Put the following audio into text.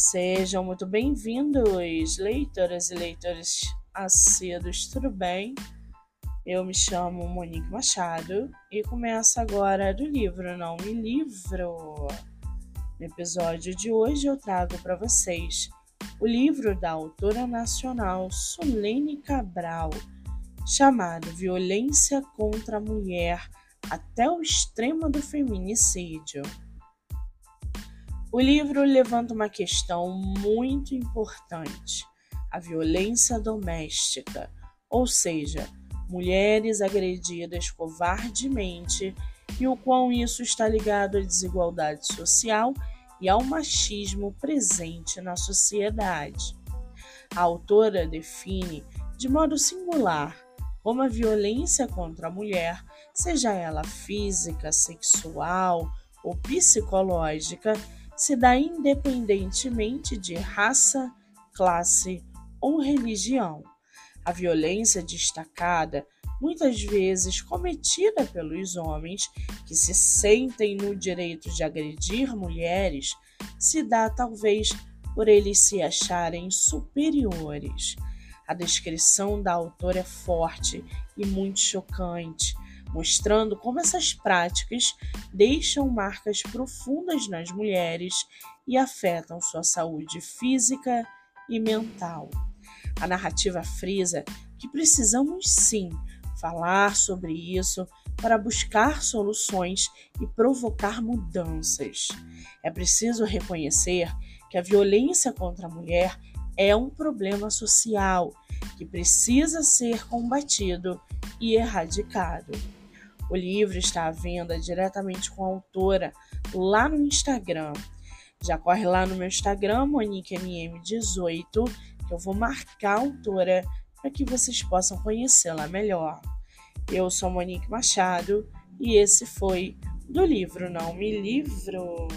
Sejam muito bem-vindos, leitoras e leitores assíduos, tudo bem? Eu me chamo Monique Machado e começo agora do livro Não Me Livro. No episódio de hoje eu trago para vocês o livro da autora nacional Solene Cabral, chamado Violência contra a Mulher até o extremo do feminicídio. O livro levanta uma questão muito importante: a violência doméstica, ou seja, mulheres agredidas covardemente e o quão isso está ligado à desigualdade social e ao machismo presente na sociedade. A autora define de modo singular como a violência contra a mulher, seja ela física, sexual ou psicológica, se dá independentemente de raça, classe ou religião. A violência destacada, muitas vezes cometida pelos homens que se sentem no direito de agredir mulheres, se dá talvez por eles se acharem superiores. A descrição da autora é forte e muito chocante mostrando como essas práticas deixam marcas profundas nas mulheres e afetam sua saúde física e mental. A narrativa frisa que precisamos sim falar sobre isso para buscar soluções e provocar mudanças. É preciso reconhecer que a violência contra a mulher é um problema social que precisa ser combatido e erradicado. O livro está à venda diretamente com a autora lá no Instagram. Já corre lá no meu Instagram, MoniqueMM18, que eu vou marcar a autora para que vocês possam conhecê-la melhor. Eu sou Monique Machado e esse foi do livro Não Me Livro.